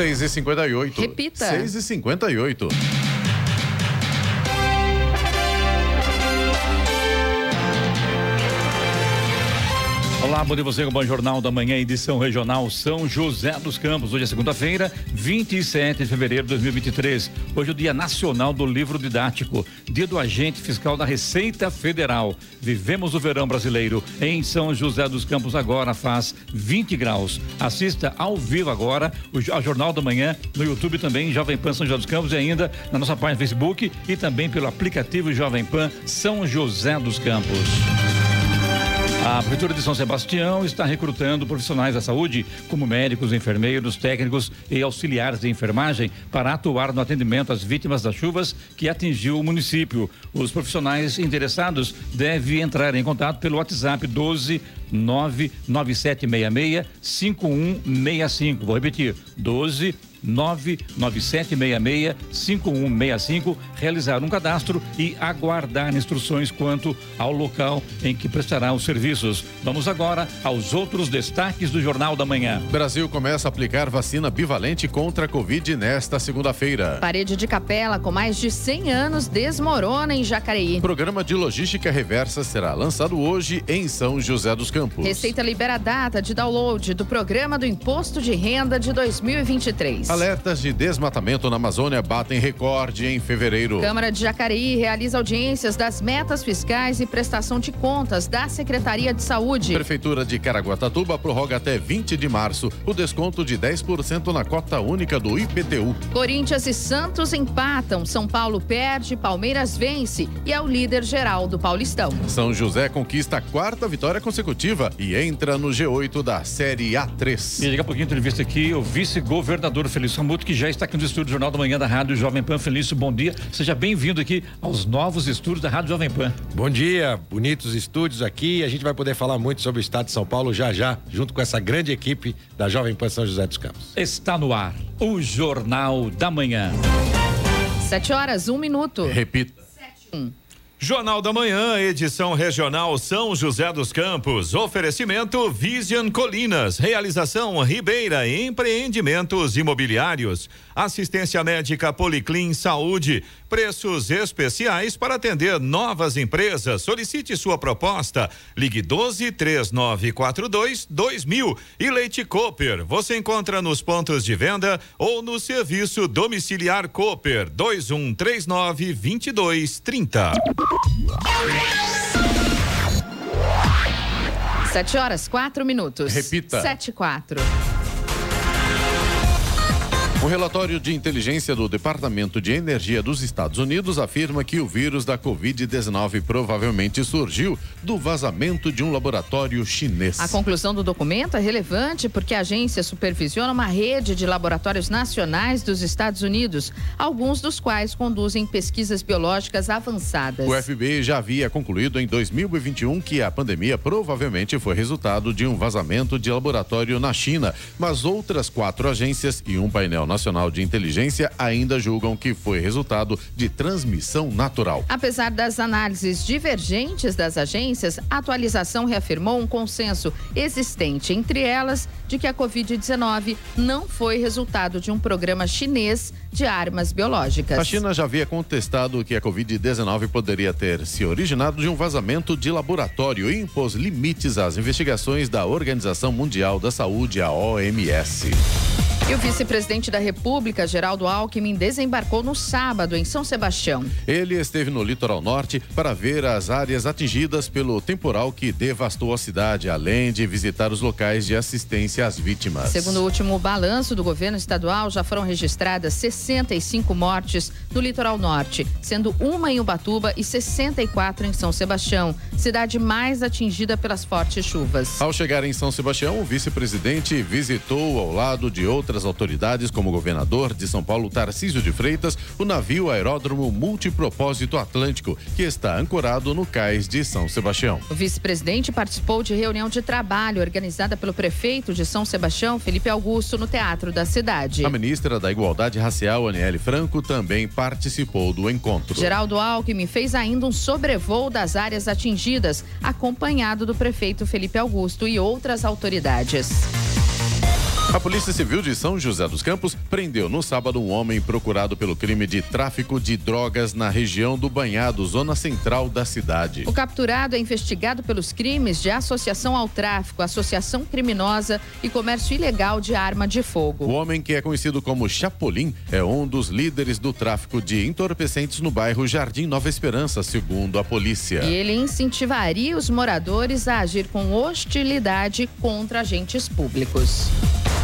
6 e 58 Repita. 6 Olá, bom dia você com o Bom Jornal da Manhã, edição regional São José dos Campos. Hoje é segunda-feira, 27 de fevereiro de 2023. Hoje é o Dia Nacional do Livro Didático, Dia do Agente Fiscal da Receita Federal. Vivemos o verão brasileiro em São José dos Campos agora faz 20 graus. Assista ao vivo agora o Jornal da Manhã no YouTube também Jovem Pan São José dos Campos e ainda na nossa página Facebook e também pelo aplicativo Jovem Pan São José dos Campos. A Prefeitura de São Sebastião está recrutando profissionais da saúde, como médicos, enfermeiros, técnicos e auxiliares de enfermagem, para atuar no atendimento às vítimas das chuvas que atingiu o município. Os profissionais interessados devem entrar em contato pelo WhatsApp 12 99766 5165. Vou repetir: 12 99766-5165, realizar um cadastro e aguardar instruções quanto ao local em que prestará os serviços. Vamos agora aos outros destaques do Jornal da Manhã. Brasil começa a aplicar vacina bivalente contra a Covid nesta segunda-feira. Parede de capela com mais de 100 anos desmorona em Jacareí. Programa de logística reversa será lançado hoje em São José dos Campos. Receita libera a data de download do programa do Imposto de Renda de 2023. Alertas de desmatamento na Amazônia batem recorde em fevereiro. Câmara de Jacareí realiza audiências das metas fiscais e prestação de contas da Secretaria de Saúde. Prefeitura de Caraguatatuba prorroga até 20 de março o desconto de 10% na cota única do IPTU. Corinthians e Santos empatam. São Paulo perde, Palmeiras vence e é o líder geral do Paulistão. São José conquista a quarta vitória consecutiva e entra no G8 da Série A3. E daqui a pouquinho entrevista aqui o vice-governador Felício Ramuto, que já está aqui no estúdio do Jornal da Manhã da Rádio Jovem Pan. Felício, bom dia. Seja bem-vindo aqui aos novos estúdios da Rádio Jovem Pan. Bom dia, bonitos estúdios aqui. A gente vai poder falar muito sobre o estado de São Paulo já já, junto com essa grande equipe da Jovem Pan São José dos Campos. Está no ar o Jornal da Manhã. Sete horas, um minuto. Repita. Jornal da Manhã, edição regional São José dos Campos. Oferecimento Vision Colinas. Realização Ribeira Empreendimentos Imobiliários. Assistência médica Policlin Saúde. Preços especiais para atender novas empresas. Solicite sua proposta. Ligue 12 3942 2000. E Leite Cooper. Você encontra nos pontos de venda ou no serviço domiciliar Cooper 2139 2230. Sete horas, quatro minutos. Repita. Sete e quatro. O relatório de inteligência do Departamento de Energia dos Estados Unidos afirma que o vírus da Covid-19 provavelmente surgiu do vazamento de um laboratório chinês. A conclusão do documento é relevante porque a agência supervisiona uma rede de laboratórios nacionais dos Estados Unidos, alguns dos quais conduzem pesquisas biológicas avançadas. O FBI já havia concluído em 2021 que a pandemia provavelmente foi resultado de um vazamento de laboratório na China, mas outras quatro agências e um painel nacional de inteligência ainda julgam que foi resultado de transmissão natural. Apesar das análises divergentes das agências, a atualização reafirmou um consenso existente entre elas de que a Covid-19 não foi resultado de um programa chinês de armas biológicas. A China já havia contestado que a Covid-19 poderia ter se originado de um vazamento de laboratório e impôs limites às investigações da Organização Mundial da Saúde, a OMS. E o vice-presidente da República, Geraldo Alckmin, desembarcou no sábado em São Sebastião. Ele esteve no litoral norte para ver as áreas atingidas pelo temporal que devastou a cidade, além de visitar os locais de assistência às vítimas. Segundo o último balanço do governo estadual, já foram registradas 65 mortes no litoral norte, sendo uma em Ubatuba e 64 em São Sebastião, cidade mais atingida pelas fortes chuvas. Ao chegar em São Sebastião, o vice-presidente visitou ao lado de outras autoridades, como o governador de São Paulo, Tarcísio de Freitas, o navio aeródromo multipropósito Atlântico, que está ancorado no cais de São Sebastião. O vice-presidente participou de reunião de trabalho organizada pelo prefeito de São Sebastião, Felipe Augusto, no teatro da cidade. A ministra da Igualdade Racial, Aniele Franco, também participou do encontro. Geraldo Alckmin fez ainda um sobrevoo das áreas atingidas, acompanhado do prefeito Felipe Augusto e outras autoridades. A Polícia Civil de São José dos Campos prendeu no sábado um homem procurado pelo crime de tráfico de drogas na região do Banhado, zona central da cidade. O capturado é investigado pelos crimes de associação ao tráfico, associação criminosa e comércio ilegal de arma de fogo. O homem, que é conhecido como Chapolin, é um dos líderes do tráfico de entorpecentes no bairro Jardim Nova Esperança, segundo a polícia. E ele incentivaria os moradores a agir com hostilidade contra agentes públicos.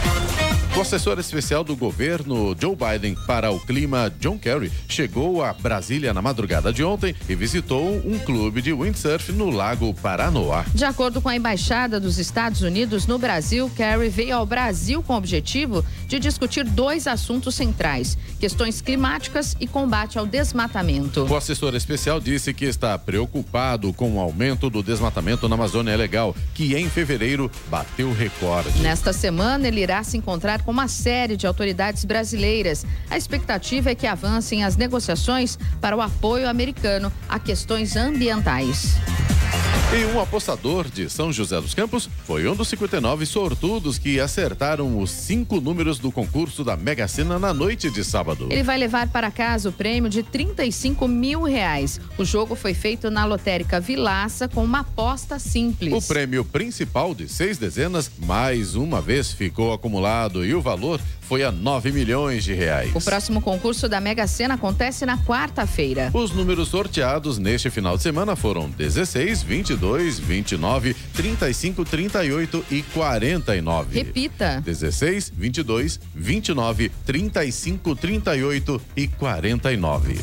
Bye. O assessor especial do governo Joe Biden para o clima, John Kerry, chegou a Brasília na madrugada de ontem e visitou um clube de windsurf no Lago Paranoá. De acordo com a Embaixada dos Estados Unidos no Brasil, Kerry veio ao Brasil com o objetivo de discutir dois assuntos centrais: questões climáticas e combate ao desmatamento. O assessor especial disse que está preocupado com o aumento do desmatamento na Amazônia Legal, que em fevereiro bateu recorde. Nesta semana, ele irá se encontrar com uma série de autoridades brasileiras. A expectativa é que avancem as negociações para o apoio americano a questões ambientais. E um apostador de São José dos Campos foi um dos 59 sortudos que acertaram os cinco números do concurso da Mega Sena na noite de sábado. Ele vai levar para casa o prêmio de 35 mil reais. O jogo foi feito na lotérica Vilaça com uma aposta simples. O prêmio principal de seis dezenas mais uma vez ficou acumulado e o valor foi a 9 milhões de reais. O próximo concurso da Mega Sena acontece na quarta-feira. Os números sorteados neste final de semana foram 16, 22, 29, 35, 38 e 49. Repita: 16, 22, 29, 35, 38 e 49.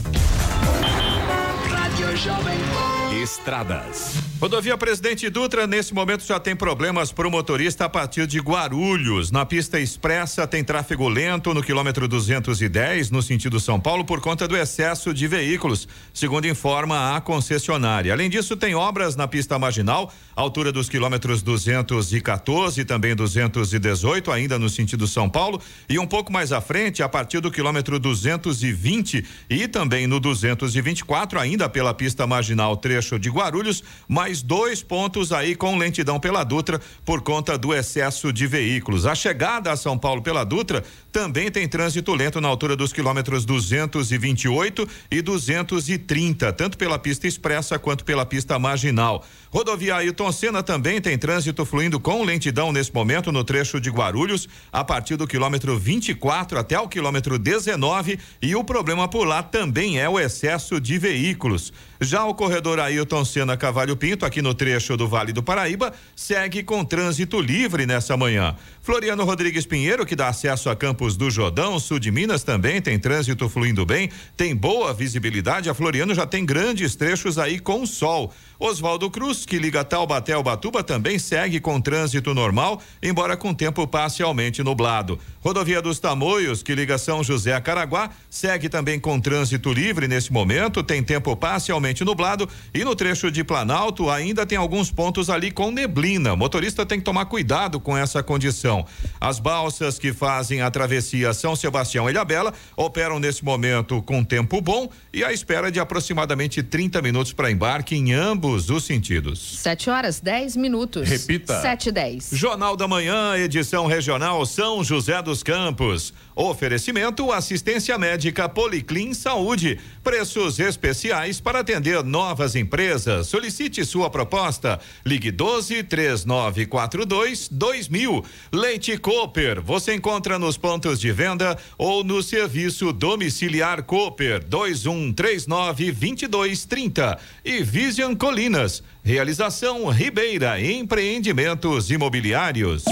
Rádio Jovem Estradas. Rodovia Presidente Dutra, nesse momento já tem problemas para o motorista a partir de Guarulhos. Na pista expressa tem tráfego lento no quilômetro 210, no sentido São Paulo, por conta do excesso de veículos, segundo informa a concessionária. Além disso, tem obras na pista marginal, altura dos quilômetros 214 e também 218, ainda no sentido São Paulo, e um pouco mais à frente, a partir do quilômetro 220 e também no 224, ainda pela pista marginal trecho de Guarulhos, mais dois pontos aí com lentidão pela Dutra por conta do excesso de veículos. A chegada a São Paulo pela Dutra também tem trânsito lento na altura dos quilômetros 228 e 230, tanto pela pista expressa quanto pela pista marginal. Rodovia Ailton Senna também tem trânsito fluindo com lentidão nesse momento no trecho de Guarulhos, a partir do quilômetro 24 até o quilômetro 19, e o problema por lá também é o excesso de veículos. Já o corredor Ailton Senna Cavalho Pinto, aqui no trecho do Vale do Paraíba, segue com trânsito livre nessa manhã. Floriano Rodrigues Pinheiro, que dá acesso a Campos do Jordão, sul de Minas, também tem trânsito fluindo bem, tem boa visibilidade. A Floriano já tem grandes trechos aí com sol. Oswaldo Cruz, que liga Taubaté ao Batuba, também segue com trânsito normal, embora com tempo parcialmente nublado. Rodovia dos Tamoios, que liga São José a Caraguá, segue também com trânsito livre nesse momento, tem tempo parcialmente nublado e no trecho de Planalto ainda tem alguns pontos ali com neblina. O motorista tem que tomar cuidado com essa condição. As balsas que fazem a travessia São Sebastião e Ilhabela operam nesse momento com tempo bom e à espera de aproximadamente 30 minutos para embarque em ambos os sentidos. 7 horas 10 minutos. Repita. 7 e 10. Jornal da Manhã, edição regional São José dos Campos. Oferecimento assistência médica Policlin Saúde. Preços especiais para atender novas empresas. Solicite sua proposta. Ligue 12 3942 2000. Leite Cooper. Você encontra nos pontos de venda ou no serviço domiciliar Cooper 2139 2230. E Vision Colinas. Realização Ribeira Empreendimentos Imobiliários.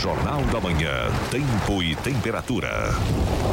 Jornal da Manhã, tempo e temperatura.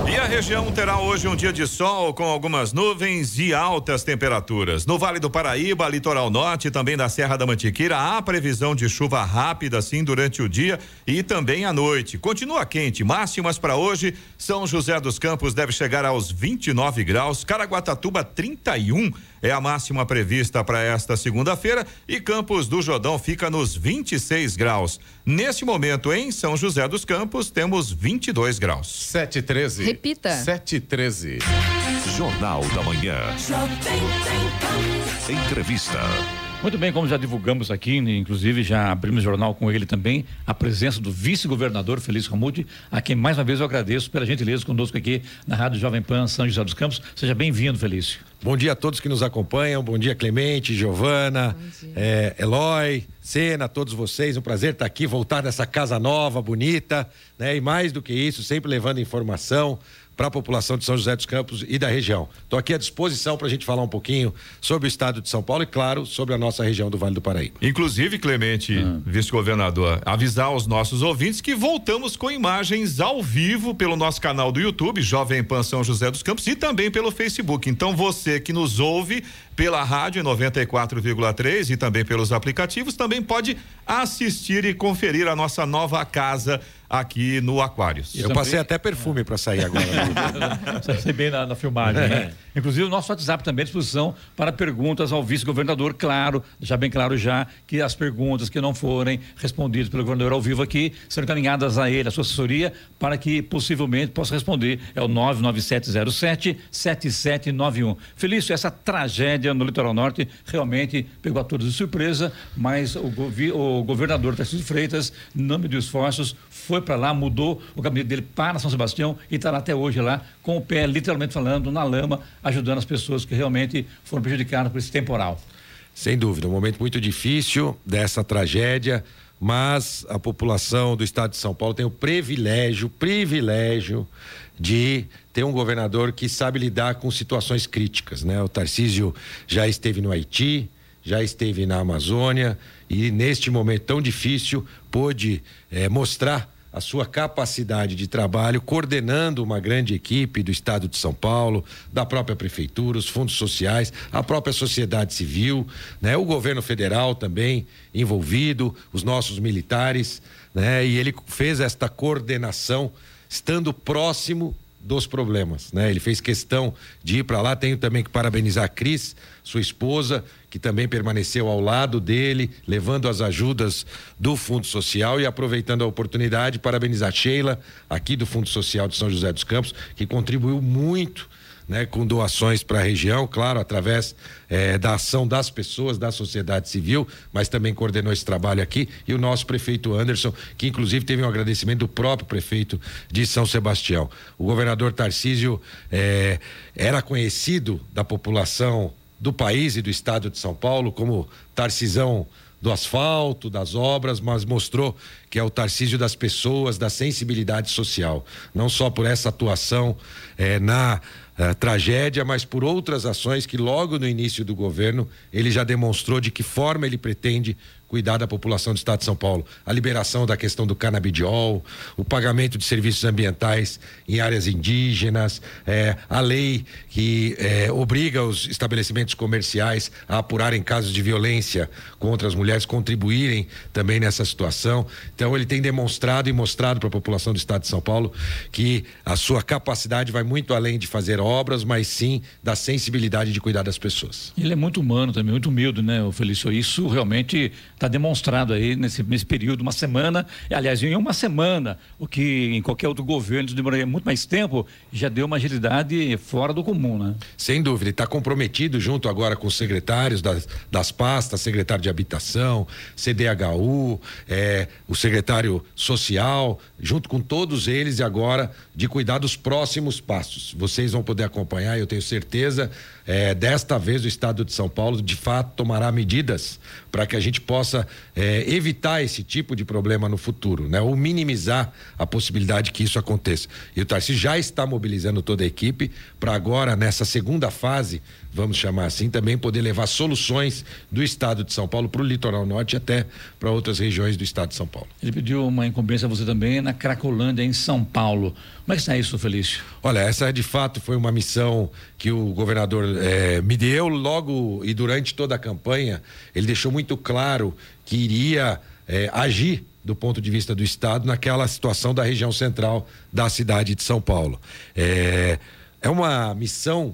E a região terá hoje um dia de sol com algumas nuvens e altas temperaturas. No Vale do Paraíba, litoral norte e também da Serra da Mantiqueira, há previsão de chuva rápida assim durante o dia e também à noite. Continua quente, máximas para hoje. São José dos Campos deve chegar aos 29 graus, Caraguatatuba 31 é a máxima prevista para esta segunda-feira e Campos do Jordão fica nos 26 graus. Neste momento em São José dos Campos temos 22 graus. 7 13. Repita. 7 13. Jornal da Manhã. Entrevista. Muito bem, como já divulgamos aqui, inclusive já abrimos o jornal com ele também, a presença do vice-governador Felício Ramute, a quem mais uma vez eu agradeço pela gentileza conosco aqui na Rádio Jovem Pan São José dos Campos. Seja bem-vindo, Felício. Bom dia a todos que nos acompanham. Bom dia, Clemente, Giovana, é, Eloy, Sena, todos vocês. Um prazer estar aqui, voltar nessa casa nova, bonita, né? E mais do que isso, sempre levando informação para a população de São José dos Campos e da região. Estou aqui à disposição para a gente falar um pouquinho sobre o estado de São Paulo e, claro, sobre a nossa região do Vale do Paraíba. Inclusive, Clemente, ah. vice-governador, avisar aos nossos ouvintes que voltamos com imagens ao vivo pelo nosso canal do YouTube, Jovem Pan São José dos Campos, e também pelo Facebook. Então, você que nos ouve pela rádio 94,3 e também pelos aplicativos, também pode assistir e conferir a nossa nova casa aqui no Aquários. Eu passei até perfume para sair agora. Sai bem na, na filmagem, é. né? Inclusive o nosso WhatsApp também à disposição para perguntas ao vice-governador, claro, deixar bem claro já que as perguntas que não forem respondidas pelo governador ao vivo aqui serão encaminhadas a ele, a sua assessoria, para que possivelmente possa responder. É o 99707 7791. Felício, essa tragédia no litoral norte realmente pegou a todos de surpresa, mas o, govi o governador Tarcísio Freitas, não mediu esforços, foi para lá, mudou o gabinete dele para São Sebastião e está lá até hoje lá, com o pé, literalmente falando, na lama, ajudando as pessoas que realmente foram prejudicadas por esse temporal. Sem dúvida, um momento muito difícil dessa tragédia, mas a população do estado de São Paulo tem o privilégio, privilégio de ter um governador que sabe lidar com situações críticas, né? O Tarcísio já esteve no Haiti, já esteve na Amazônia e neste momento tão difícil pôde é, mostrar a sua capacidade de trabalho, coordenando uma grande equipe do Estado de São Paulo, da própria prefeitura, os fundos sociais, a própria sociedade civil, né? o governo federal também envolvido, os nossos militares, né? E ele fez esta coordenação estando próximo dos problemas, né? Ele fez questão de ir para lá. Tenho também que parabenizar a Cris, sua esposa, que também permaneceu ao lado dele, levando as ajudas do Fundo Social e aproveitando a oportunidade, parabenizar a Sheila, aqui do Fundo Social de São José dos Campos, que contribuiu muito né, com doações para a região, claro, através eh, da ação das pessoas, da sociedade civil, mas também coordenou esse trabalho aqui, e o nosso prefeito Anderson, que inclusive teve um agradecimento do próprio prefeito de São Sebastião. O governador Tarcísio eh, era conhecido da população do país e do estado de São Paulo como Tarcisão do asfalto, das obras, mas mostrou que é o Tarcísio das pessoas, da sensibilidade social. Não só por essa atuação eh, na eh, tragédia, mas por outras ações que logo no início do governo ele já demonstrou de que forma ele pretende cuidar da população do estado de São Paulo. A liberação da questão do canabidiol, o pagamento de serviços ambientais em áreas indígenas, é, a lei que é, obriga os estabelecimentos comerciais a apurarem casos de violência contra as mulheres, contribuírem também nessa situação. Então, ele tem demonstrado e mostrado para a população do estado de São Paulo que a sua capacidade vai muito além de fazer obras, mas sim da sensibilidade de cuidar das pessoas. Ele é muito humano também, muito humilde, né, Felício? Isso realmente Está demonstrado aí nesse, nesse período, uma semana, aliás, em uma semana, o que em qualquer outro governo demoraria muito mais tempo, já deu uma agilidade fora do comum, né? Sem dúvida, está comprometido junto agora com os secretários das, das pastas, secretário de habitação, CDHU, é, o secretário social, junto com todos eles e agora de cuidar dos próximos passos. Vocês vão poder acompanhar, eu tenho certeza, é, desta vez o Estado de São Paulo de fato tomará medidas para que a gente possa é, evitar esse tipo de problema no futuro, né? Ou minimizar a possibilidade que isso aconteça. E o Tarcísio já está mobilizando toda a equipe para agora, nessa segunda fase, vamos chamar assim, também poder levar soluções do estado de São Paulo para o litoral norte e até para outras regiões do estado de São Paulo. Ele pediu uma incumbência a você também na Cracolândia, em São Paulo. Como é que está isso, Felício? Olha, essa de fato foi uma missão que o governador eh, me deu logo e durante toda a campanha. Ele deixou muito claro que iria eh, agir do ponto de vista do Estado naquela situação da região central da cidade de São Paulo. É, é uma missão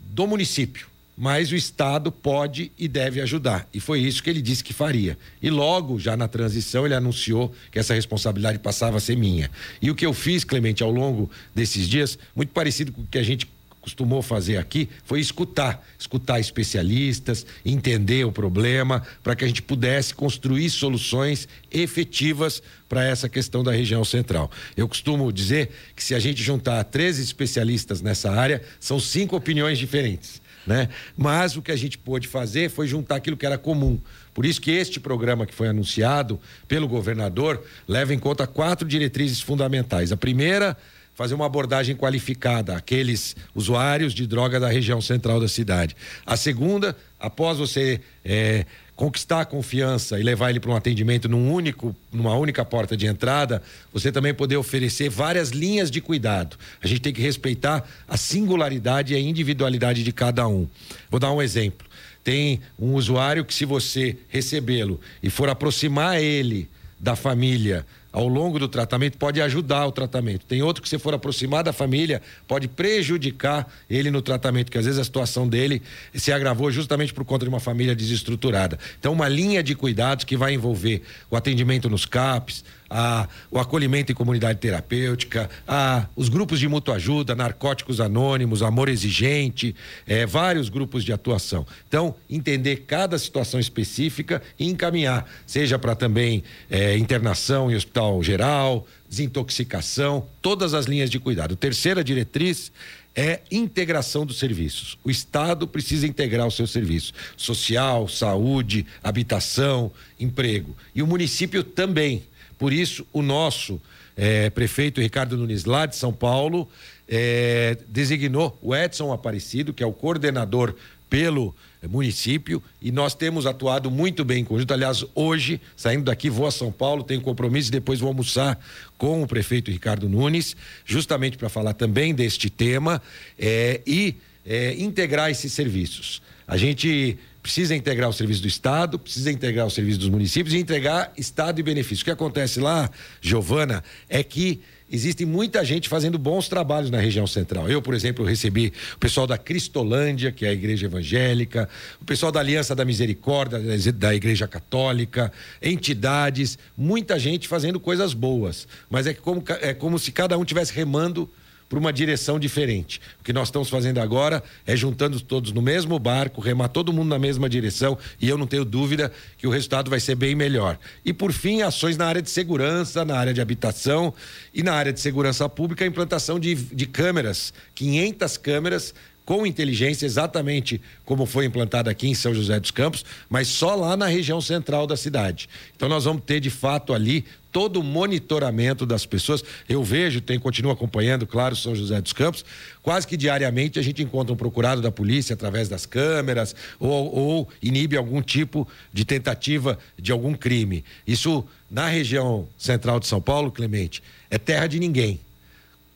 do município, mas o Estado pode e deve ajudar. E foi isso que ele disse que faria. E logo, já na transição, ele anunciou que essa responsabilidade passava a ser minha. E o que eu fiz, Clemente, ao longo desses dias, muito parecido com o que a gente costumou fazer aqui foi escutar, escutar especialistas, entender o problema, para que a gente pudesse construir soluções efetivas para essa questão da região central. Eu costumo dizer que se a gente juntar 13 especialistas nessa área, são cinco opiniões diferentes. Né? Mas o que a gente pôde fazer foi juntar aquilo que era comum. Por isso que este programa que foi anunciado pelo governador leva em conta quatro diretrizes fundamentais. A primeira, fazer uma abordagem qualificada àqueles usuários de droga da região central da cidade. A segunda, após você é, conquistar a confiança e levar ele para um atendimento num único, numa única porta de entrada, você também poder oferecer várias linhas de cuidado. A gente tem que respeitar a singularidade e a individualidade de cada um. Vou dar um exemplo. Tem um usuário que, se você recebê-lo e for aproximar ele da família ao longo do tratamento pode ajudar o tratamento. Tem outro que, se for aproximar da família, pode prejudicar ele no tratamento, que às vezes a situação dele se agravou justamente por conta de uma família desestruturada. Então, uma linha de cuidados que vai envolver o atendimento nos CAPs, a, o acolhimento em comunidade terapêutica, a, os grupos de mútua ajuda, narcóticos anônimos, amor exigente, é, vários grupos de atuação. Então, entender cada situação específica e encaminhar, seja para também é, internação em hospital geral, desintoxicação, todas as linhas de cuidado. Terceira diretriz é integração dos serviços. O Estado precisa integrar o seu serviço social, saúde, habitação, emprego. E o município também. Por isso, o nosso é, prefeito Ricardo Nunes, lá de São Paulo, é, designou o Edson Aparecido, que é o coordenador pelo município, e nós temos atuado muito bem em conjunto. Aliás, hoje, saindo daqui, vou a São Paulo, tenho compromisso e depois vou almoçar com o prefeito Ricardo Nunes, justamente para falar também deste tema é, e é, integrar esses serviços. A gente precisa integrar o serviço do Estado, precisa integrar o serviço dos municípios e entregar Estado e benefício. O que acontece lá, Giovana, é que existe muita gente fazendo bons trabalhos na região central. Eu, por exemplo, recebi o pessoal da Cristolândia, que é a igreja evangélica, o pessoal da Aliança da Misericórdia, da igreja católica, entidades, muita gente fazendo coisas boas. Mas é como, é como se cada um tivesse remando para uma direção diferente. O que nós estamos fazendo agora é juntando todos no mesmo barco, remar todo mundo na mesma direção e eu não tenho dúvida que o resultado vai ser bem melhor. E por fim, ações na área de segurança, na área de habitação e na área de segurança pública, a implantação de, de câmeras, 500 câmeras com inteligência, exatamente como foi implantado aqui em São José dos Campos, mas só lá na região central da cidade. Então nós vamos ter de fato ali todo o monitoramento das pessoas. Eu vejo, tem continuo acompanhando, claro, São José dos Campos, quase que diariamente a gente encontra um procurado da polícia através das câmeras ou, ou inibe algum tipo de tentativa de algum crime. Isso na região central de São Paulo, Clemente, é terra de ninguém.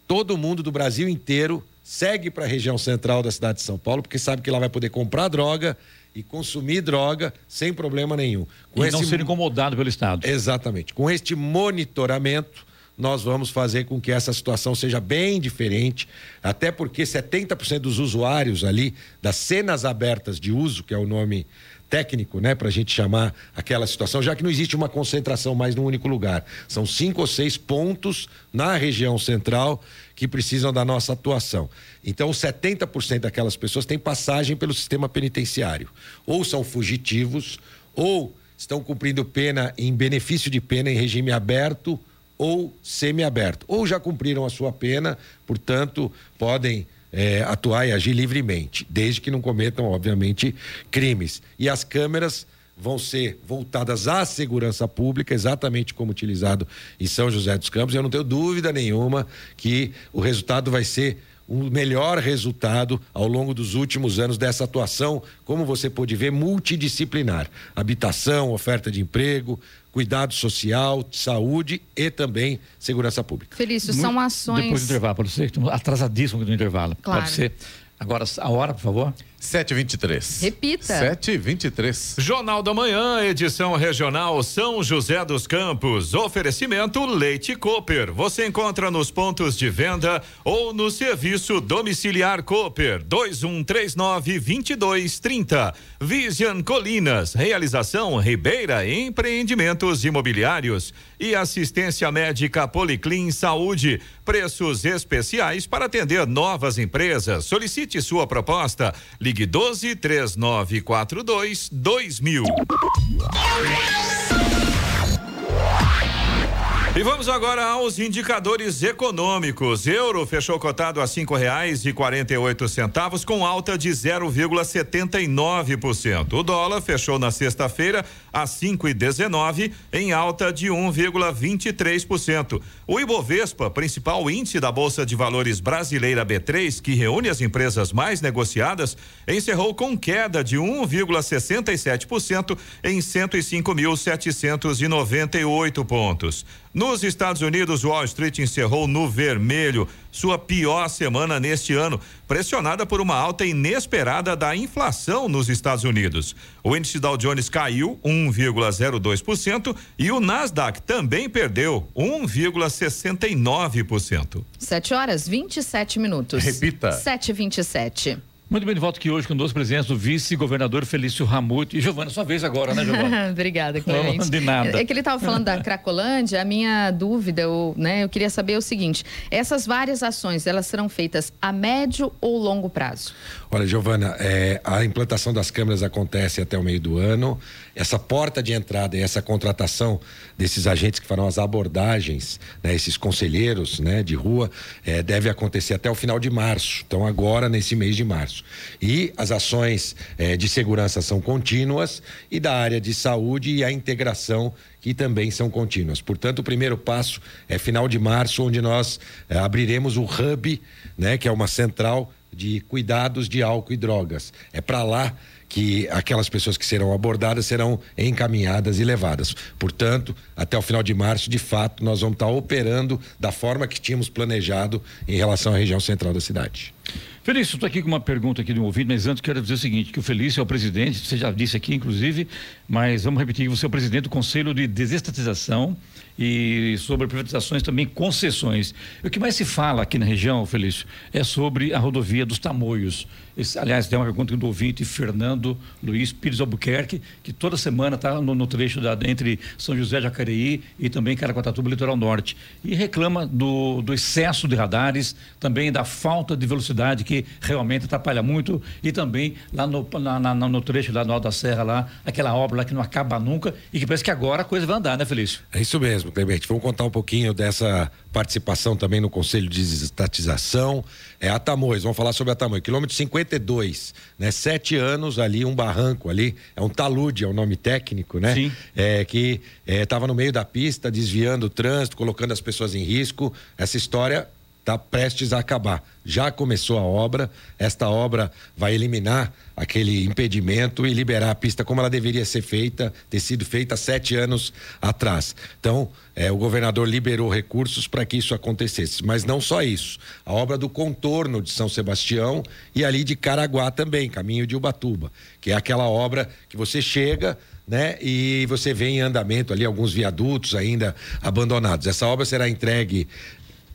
Todo mundo do Brasil inteiro segue para a região central da cidade de São Paulo, porque sabe que lá vai poder comprar droga e consumir droga sem problema nenhum. Com e esse... não ser incomodado pelo Estado. Exatamente. Com este monitoramento, nós vamos fazer com que essa situação seja bem diferente, até porque 70% dos usuários ali, das cenas abertas de uso, que é o nome técnico, né, para a gente chamar aquela situação, já que não existe uma concentração mais num único lugar. São cinco ou seis pontos na região central que precisam da nossa atuação. Então, 70% daquelas pessoas têm passagem pelo sistema penitenciário. Ou são fugitivos, ou estão cumprindo pena em benefício de pena em regime aberto ou semiaberto. Ou já cumpriram a sua pena, portanto, podem é, atuar e agir livremente, desde que não cometam, obviamente, crimes. E as câmeras vão ser voltadas à segurança pública, exatamente como utilizado em São José dos Campos. Eu não tenho dúvida nenhuma que o resultado vai ser o melhor resultado ao longo dos últimos anos dessa atuação, como você pôde ver, multidisciplinar. Habitação, oferta de emprego, cuidado social, saúde e também segurança pública. Felício, são ações. Depois do intervalo, pode ser atrasadíssimo do intervalo. Claro. Pode ser. Agora, a hora, por favor. 723. Repita. 723. Jornal da Manhã, edição regional São José dos Campos. Oferecimento Leite Cooper. Você encontra nos pontos de venda ou no serviço domiciliar Cooper 2139 2230. Vision Colinas. Realização Ribeira Empreendimentos Imobiliários e assistência médica Policlin Saúde. Preços especiais para atender novas empresas. Solicite sua proposta. Ligue 12 3942 2000. E vamos agora aos indicadores econômicos. Euro fechou cotado a cinco reais e quarenta e oito centavos com alta de 0,79%. O dólar fechou na sexta-feira a cinco e dezenove em alta de 1,23%. O Ibovespa, principal índice da Bolsa de Valores brasileira B3, que reúne as empresas mais negociadas, encerrou com queda de 1,67% em 105.798 pontos. Nos Estados Unidos, Wall Street encerrou no vermelho, sua pior semana neste ano, pressionada por uma alta inesperada da inflação nos Estados Unidos. O índice Dow Jones caiu 1,02% e o Nasdaq também perdeu 1,69%. 7 horas 27 minutos. Repita. 7h27. Muito bem, de volta aqui hoje com dois presidentes do vice-governador Felício Ramute. E Giovana, sua vez agora, né, Giovana? Obrigada, Clemente. De nada. É que ele estava falando da Cracolândia, a minha dúvida, eu, né, eu queria saber o seguinte: essas várias ações, elas serão feitas a médio ou longo prazo? Olha, Giovana, é, a implantação das câmeras acontece até o meio do ano. Essa porta de entrada e essa contratação desses agentes que farão as abordagens, né, esses conselheiros né, de rua, é, deve acontecer até o final de março. Então, agora, nesse mês de março. E as ações é, de segurança são contínuas e da área de saúde e a integração que também são contínuas. Portanto, o primeiro passo é final de março, onde nós é, abriremos o hub, né, que é uma central de cuidados de álcool e drogas. É para lá que aquelas pessoas que serão abordadas serão encaminhadas e levadas. Portanto, até o final de março, de fato, nós vamos estar operando da forma que tínhamos planejado em relação à região central da cidade. Felício, estou aqui com uma pergunta aqui de um ouvinte, mas antes quero dizer o seguinte, que o Felício é o presidente, você já disse aqui, inclusive, mas vamos repetir, você é o presidente do Conselho de Desestatização e sobre privatizações também concessões. O que mais se fala aqui na região, Felício, é sobre a rodovia dos Tamoios. Esse, aliás, tem uma pergunta do ouvinte Fernando Luiz Pires Albuquerque, que toda semana está no, no, trecho da, entre São José Jacareí e também Caraguatatuba, litoral norte. E reclama do, do excesso de radares, também da falta de velocidade que realmente atrapalha muito e também lá no, na, na, no trecho lá no Alto da Serra, lá, aquela obra lá que não acaba nunca e que parece que agora a coisa vai andar, né, Felício? É isso mesmo, Clemente. Vamos contar um pouquinho dessa participação também no Conselho de Desestatização. É a vamos falar sobre a Tamoios. Quilômetro 52, né? Sete anos ali, um barranco ali, é um talude, é o nome técnico, né? Sim. É, que estava é, no meio da pista, desviando o trânsito, colocando as pessoas em risco. Essa história está prestes a acabar. Já começou a obra, esta obra vai eliminar aquele impedimento e liberar a pista como ela deveria ser feita, ter sido feita sete anos atrás. Então, é, o governador liberou recursos para que isso acontecesse. Mas não só isso. A obra do contorno de São Sebastião e ali de Caraguá também, caminho de Ubatuba, que é aquela obra que você chega. Né? E você vê em andamento ali alguns viadutos ainda abandonados. Essa obra será entregue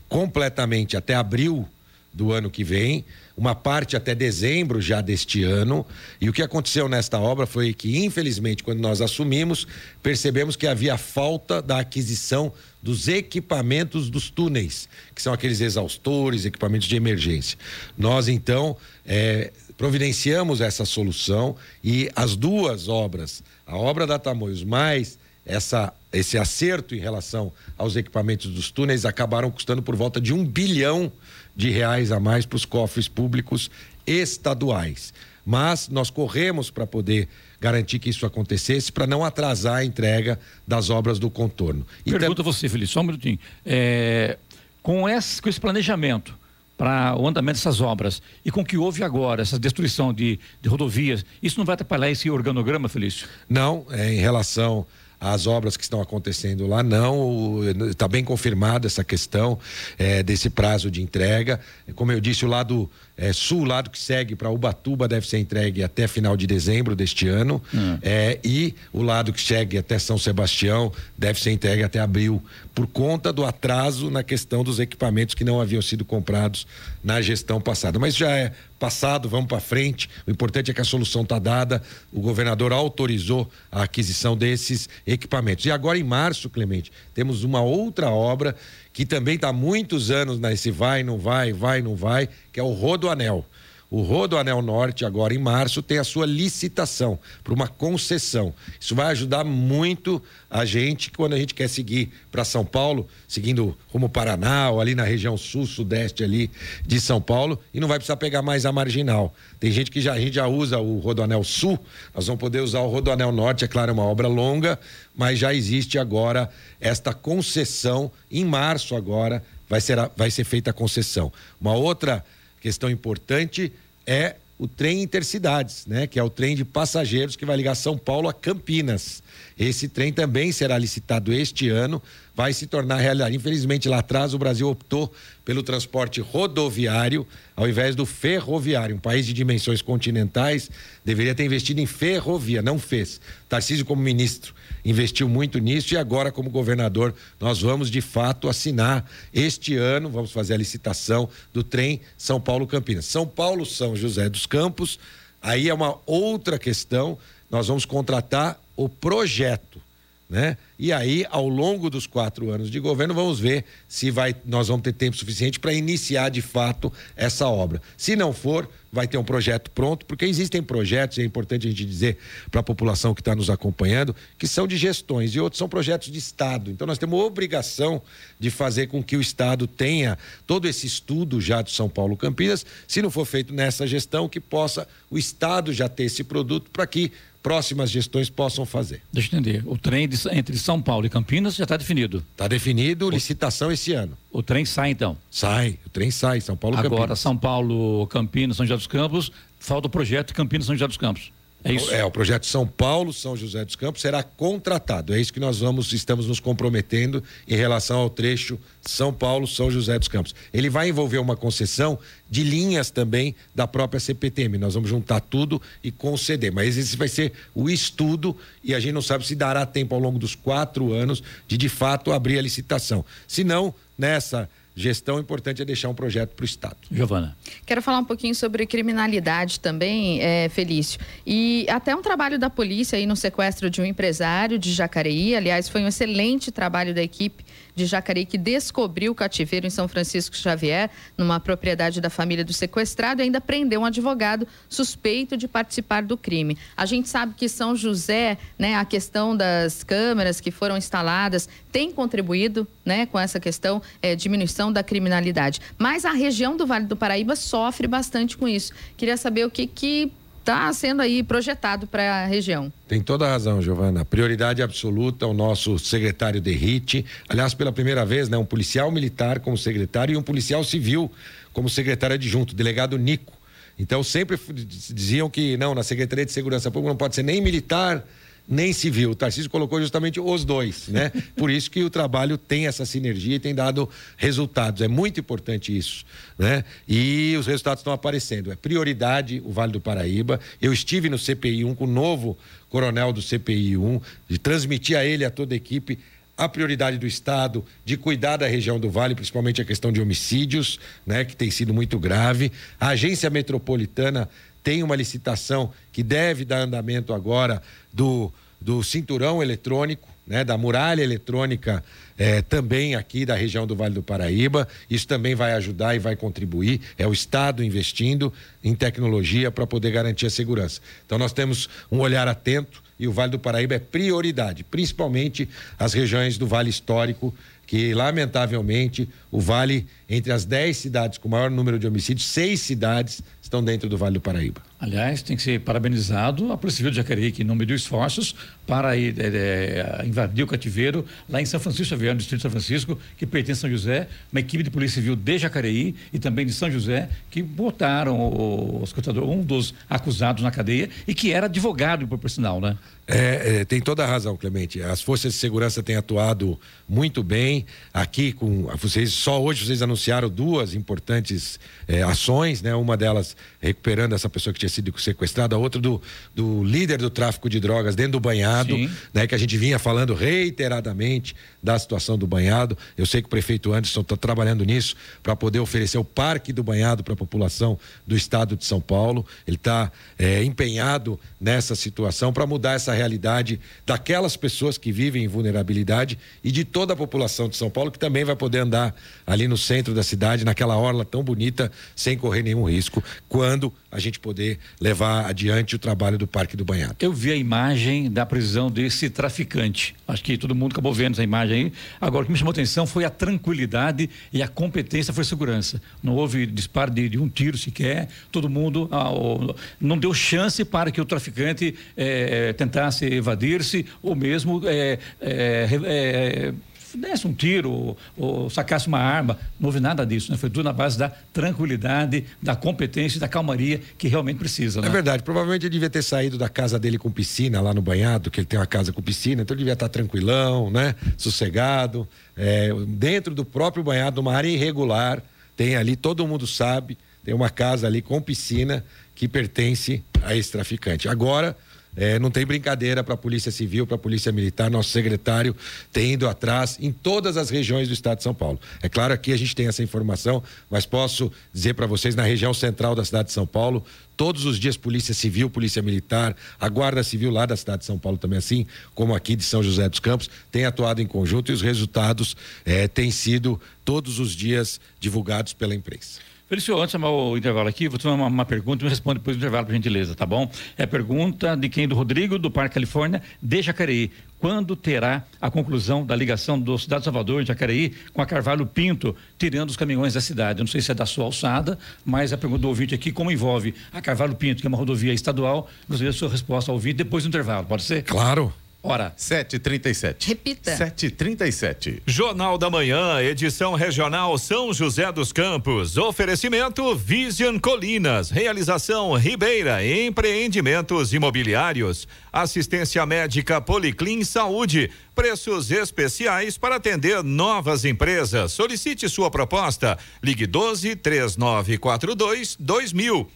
completamente até abril do ano que vem, uma parte até dezembro já deste ano. E o que aconteceu nesta obra foi que, infelizmente, quando nós assumimos, percebemos que havia falta da aquisição dos equipamentos dos túneis, que são aqueles exaustores, equipamentos de emergência. Nós, então, é, providenciamos essa solução e as duas obras, a obra da Tamoios mais essa, esse acerto em relação aos equipamentos dos túneis acabaram custando por volta de um bilhão de reais a mais para os cofres públicos estaduais. Mas nós corremos para poder garantir que isso acontecesse para não atrasar a entrega das obras do contorno. Pergunta tam... você, Felipe, só um minutinho. É, com, esse, com esse planejamento para o andamento dessas obras e com o que houve agora, essa destruição de, de rodovias, isso não vai atrapalhar esse organograma, Felício? Não, é, em relação as obras que estão acontecendo lá, não. Está bem confirmada essa questão é, desse prazo de entrega. Como eu disse, o lado é, sul, o lado que segue para Ubatuba, deve ser entregue até final de dezembro deste ano. Hum. É, e o lado que segue até São Sebastião deve ser entregue até abril, por conta do atraso na questão dos equipamentos que não haviam sido comprados na gestão passada. Mas já é passado, vamos para frente. O importante é que a solução está dada. O governador autorizou a aquisição desses equipamentos. E agora, em março, Clemente, temos uma outra obra que também está muitos anos nesse vai, não vai, vai, não vai, que é o Rodoanel. O Rodoanel Norte, agora em março, tem a sua licitação para uma concessão. Isso vai ajudar muito a gente quando a gente quer seguir para São Paulo, seguindo rumo Paraná, ou ali na região sul, sudeste ali de São Paulo, e não vai precisar pegar mais a marginal. Tem gente que já, a gente já usa o Rodoanel Sul, nós vamos poder usar o Rodoanel Norte, é claro, é uma obra longa, mas já existe agora esta concessão, em março agora, vai ser, vai ser feita a concessão. Uma outra questão importante é o trem intercidades, né? Que é o trem de passageiros que vai ligar São Paulo a Campinas. Esse trem também será licitado este ano, vai se tornar realidade. Infelizmente, lá atrás, o Brasil optou pelo transporte rodoviário ao invés do ferroviário. Um país de dimensões continentais deveria ter investido em ferrovia, não fez. Tarcísio, como ministro, investiu muito nisso e agora, como governador, nós vamos de fato assinar este ano, vamos fazer a licitação do trem São Paulo-Campinas. São Paulo-São José dos Campos, aí é uma outra questão. Nós vamos contratar o projeto, né? E aí, ao longo dos quatro anos de governo, vamos ver se vai, nós vamos ter tempo suficiente para iniciar de fato essa obra. Se não for, vai ter um projeto pronto, porque existem projetos, e é importante a gente dizer para a população que está nos acompanhando, que são de gestões e outros são projetos de Estado. Então, nós temos obrigação de fazer com que o Estado tenha todo esse estudo já de São Paulo Campinas, se não for feito nessa gestão, que possa o Estado já ter esse produto para que próximas gestões possam fazer. Deixa eu entender. O trem de, entre São Paulo e Campinas já está definido. Está definido, o, licitação esse ano. O trem sai então? Sai, o trem sai, São Paulo Agora, Campinas. São Paulo, Campinas, São José dos Campos, falta o projeto Campinas, São José dos Campos. É isso? É, o projeto São Paulo, São José dos Campos será contratado. É isso que nós vamos, estamos nos comprometendo em relação ao trecho São Paulo, São José dos Campos. Ele vai envolver uma concessão de linhas também da própria CPTM. Nós vamos juntar tudo e conceder. Mas esse vai ser o estudo e a gente não sabe se dará tempo ao longo dos quatro anos de de fato abrir a licitação. Se não, nessa gestão, importante é deixar um projeto para o Estado. Giovana. Quero falar um pouquinho sobre criminalidade também, é, Felício. E até um trabalho da polícia aí no sequestro de um empresário de Jacareí. Aliás, foi um excelente trabalho da equipe de Jacareí que descobriu o cativeiro em São Francisco Xavier, numa propriedade da família do sequestrado, e ainda prendeu um advogado suspeito de participar do crime. A gente sabe que São José, né, a questão das câmeras que foram instaladas tem contribuído, né, com essa questão é, diminuição da criminalidade. Mas a região do Vale do Paraíba sofre bastante com isso. Queria saber o que que está sendo aí projetado para a região. Tem toda a razão, Giovana. Prioridade absoluta o nosso secretário Derrite. Aliás, pela primeira vez, né, um policial militar como secretário e um policial civil como secretário adjunto, delegado Nico. Então, sempre diziam que não, na Secretaria de Segurança Pública não pode ser nem militar, nem civil. O Tarcísio colocou justamente os dois, né? Por isso que o trabalho tem essa sinergia e tem dado resultados. É muito importante isso, né? E os resultados estão aparecendo. É prioridade o Vale do Paraíba. Eu estive no CPI 1 com o novo coronel do CPI 1 e transmiti a ele a toda a equipe a prioridade do Estado de cuidar da região do Vale, principalmente a questão de homicídios, né, que tem sido muito grave. A agência metropolitana tem uma licitação que deve dar andamento agora do, do cinturão eletrônico, né, da muralha eletrônica eh, também aqui da região do Vale do Paraíba. Isso também vai ajudar e vai contribuir. É o Estado investindo em tecnologia para poder garantir a segurança. Então nós temos um olhar atento e o Vale do Paraíba é prioridade, principalmente as regiões do Vale Histórico que, lamentavelmente, o Vale, entre as 10 cidades com maior número de homicídios, seis cidades estão dentro do Vale do Paraíba. Aliás, tem que ser parabenizado a Polícia Civil de Jacareí, que não mediu esforços para é, é, invadir o cativeiro lá em São Francisco Xavier, no distrito de São Francisco, que pertence a São José, uma equipe de Polícia Civil de Jacareí e também de São José, que botaram o, o um dos acusados na cadeia e que era advogado, por sinal, né? É, é, tem toda a razão, Clemente. As forças de segurança têm atuado muito bem. Aqui com vocês, só hoje vocês anunciaram duas importantes é, ações, né? Uma delas recuperando essa pessoa que tinha sido sequestrada, a outra do, do líder do tráfico de drogas dentro do banhado, Sim. né? Que a gente vinha falando reiteradamente da situação do banhado. Eu sei que o prefeito Anderson está trabalhando nisso para poder oferecer o parque do banhado para a população do estado de São Paulo. Ele está é, empenhado nessa situação para mudar essa realidade daquelas pessoas que vivem em vulnerabilidade e de toda a população de São Paulo que também vai poder andar ali no centro da cidade, naquela orla tão bonita, sem correr nenhum risco, quando a gente poder levar adiante o trabalho do Parque do Banhado. Eu vi a imagem da prisão desse traficante. Acho que todo mundo acabou vendo essa imagem aí. Agora, o que me chamou a atenção foi a tranquilidade e a competência foi segurança. Não houve disparo de, de um tiro sequer, todo mundo ah, oh, não deu chance para que o traficante eh, tentasse tentasse evadir-se ou mesmo é, é, é, desse um tiro ou, ou, sacasse uma arma. Não houve nada disso, né? Foi tudo na base da tranquilidade, da competência e da calmaria que realmente precisa. Né? É verdade. Provavelmente ele devia ter saído da casa dele com piscina lá no banhado, que ele tem uma casa com piscina, então ele devia estar tranquilão, né? Sossegado. É, dentro do próprio banhado, uma área irregular, tem ali, todo mundo sabe, tem uma casa ali com piscina que pertence a esse traficante. Agora, é, não tem brincadeira para a Polícia Civil, para a Polícia Militar. Nosso secretário tem ido atrás em todas as regiões do estado de São Paulo. É claro que a gente tem essa informação, mas posso dizer para vocês, na região central da cidade de São Paulo, todos os dias Polícia Civil, Polícia Militar, a Guarda Civil lá da cidade de São Paulo também, assim como aqui de São José dos Campos, tem atuado em conjunto e os resultados é, têm sido todos os dias divulgados pela imprensa. Felício, antes de chamar o intervalo aqui, vou te uma, uma pergunta e me responde depois do intervalo, por gentileza, tá bom? É a pergunta de quem? Do Rodrigo, do Parque Califórnia, de Jacareí. Quando terá a conclusão da ligação do Cidade Salvador de Jacareí com a Carvalho Pinto, tirando os caminhões da cidade? Eu não sei se é da sua alçada, mas a pergunta do ouvinte aqui, como envolve a Carvalho Pinto, que é uma rodovia estadual, gostaria da sua resposta ao ouvinte depois do intervalo, pode ser? Claro. Hora. 7h37. Repita. 7h37. Jornal da Manhã, edição regional São José dos Campos. Oferecimento Vision Colinas. Realização Ribeira. Empreendimentos imobiliários. Assistência médica Policlin Saúde. Preços especiais para atender novas empresas. Solicite sua proposta. Ligue 12 3942 2000.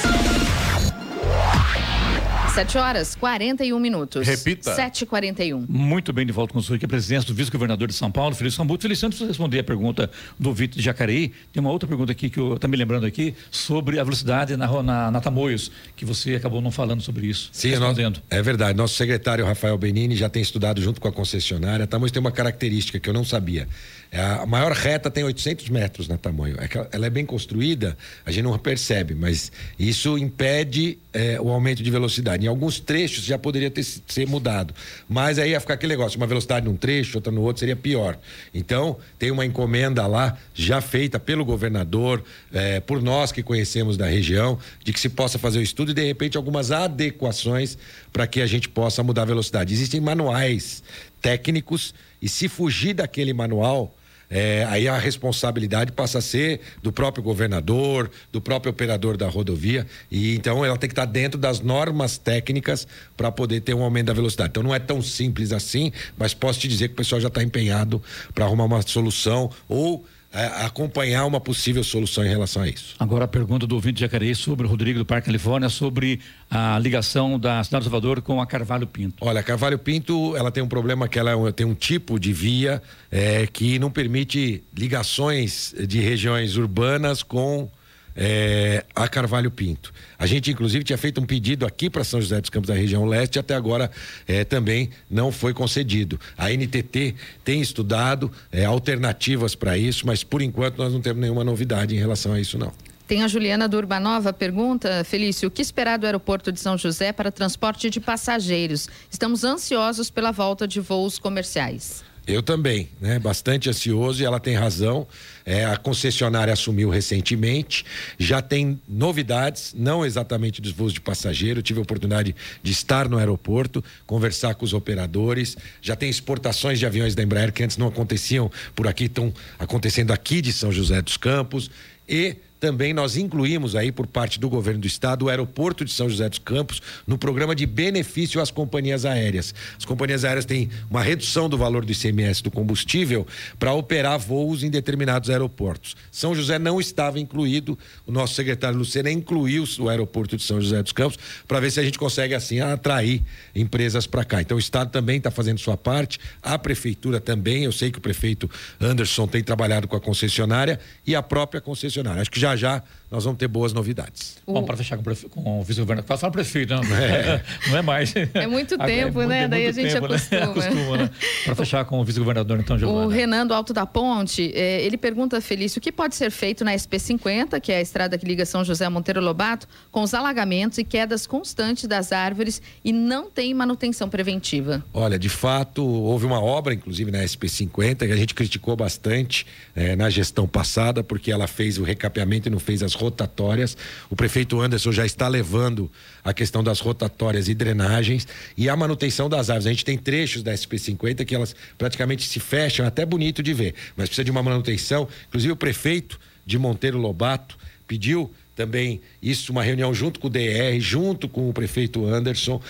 7 horas 41 minutos. Repita. 7h41. Muito bem, de volta com o senhor aqui, a presidência do vice-governador de São Paulo, Felício Sambuto. Felício, antes de responder a pergunta do Vitor de Jacareí, tem uma outra pergunta aqui que eu estou me lembrando aqui sobre a velocidade na, na, na Tamoios, que você acabou não falando sobre isso. Sim, respondendo. é verdade. Nosso secretário Rafael Benini já tem estudado junto com a concessionária. A Tamoios tem uma característica que eu não sabia. É, a maior reta tem 800 metros na tamanho. É ela é bem construída, a gente não percebe, mas isso impede é, o aumento de velocidade. Em alguns trechos já poderia ter ser mudado, mas aí ia ficar aquele negócio: uma velocidade num trecho, outra no outro seria pior. Então tem uma encomenda lá já feita pelo governador, é, por nós que conhecemos da região, de que se possa fazer o estudo e de repente algumas adequações para que a gente possa mudar a velocidade. Existem manuais técnicos e se fugir daquele manual é, aí a responsabilidade passa a ser do próprio governador, do próprio operador da rodovia, e então ela tem que estar dentro das normas técnicas para poder ter um aumento da velocidade. Então não é tão simples assim, mas posso te dizer que o pessoal já está empenhado para arrumar uma solução ou é, acompanhar uma possível solução em relação a isso. Agora a pergunta do ouvinte de Jacareí sobre o Rodrigo do Parque Califórnia, sobre a ligação da cidade do Salvador com a Carvalho Pinto. Olha, a Carvalho Pinto, ela tem um problema que ela é tem um tipo de via é, que não permite ligações de regiões urbanas com é, a Carvalho Pinto. A gente, inclusive, tinha feito um pedido aqui para São José dos Campos da região leste até agora é, também não foi concedido. A NTT tem estudado é, alternativas para isso, mas por enquanto nós não temos nenhuma novidade em relação a isso, não. Tem a Juliana do Urbanova, pergunta, Felício, o que esperar do aeroporto de São José para transporte de passageiros? Estamos ansiosos pela volta de voos comerciais. Eu também, né? Bastante ansioso e ela tem razão. É, a concessionária assumiu recentemente, já tem novidades, não exatamente dos voos de passageiro. Tive a oportunidade de estar no aeroporto, conversar com os operadores. Já tem exportações de aviões da Embraer que antes não aconteciam por aqui, estão acontecendo aqui de São José dos Campos. E também nós incluímos aí por parte do governo do estado o aeroporto de São José dos Campos no programa de benefício às companhias aéreas. As companhias aéreas têm uma redução do valor do ICMS do combustível para operar voos em determinados aeroportos. São José não estava incluído, o nosso secretário Lucena incluiu o aeroporto de São José dos Campos para ver se a gente consegue assim atrair empresas para cá. Então o estado também está fazendo sua parte, a prefeitura também, eu sei que o prefeito Anderson tem trabalhado com a concessionária e a própria concessionária. Acho que já já já nós vamos ter boas novidades. O... Bom, para fechar com, prefe... com o vice-governador, quase fala prefeito, né? É. Não é mais. É muito tempo, é né? Daí a gente tempo, né? acostuma. Né? acostuma né? Para fechar com o vice-governador, então, Giovana. O Renan do Alto da Ponte, eh, ele pergunta, Felício, o que pode ser feito na SP50, que é a estrada que liga São José a Monteiro Lobato, com os alagamentos e quedas constantes das árvores e não tem manutenção preventiva? Olha, de fato, houve uma obra, inclusive, na SP50, que a gente criticou bastante eh, na gestão passada, porque ela fez o recapeamento e não fez as rotatórias. O prefeito Anderson já está levando a questão das rotatórias e drenagens e a manutenção das árvores. A gente tem trechos da SP50 que elas praticamente se fecham, até bonito de ver, mas precisa de uma manutenção. Inclusive o prefeito de Monteiro Lobato pediu também isso, uma reunião junto com o DR, junto com o prefeito Anderson,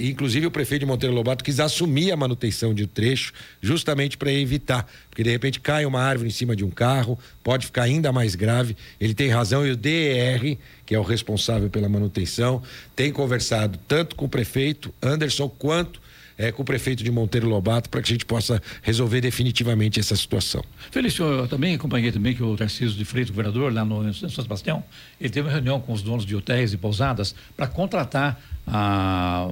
inclusive o prefeito de Monteiro Lobato quis assumir a manutenção de trecho, justamente para evitar, porque de repente cai uma árvore em cima de um carro, pode ficar ainda mais grave. Ele tem razão e o DR, que é o responsável pela manutenção, tem conversado tanto com o prefeito Anderson quanto é, com o prefeito de Monteiro Lobato para que a gente possa resolver definitivamente essa situação. Felício, eu também acompanhei também que o Tarcísio de Freitas, governador, lá no São Sebastião, ele teve uma reunião com os donos de hotéis e pousadas para contratar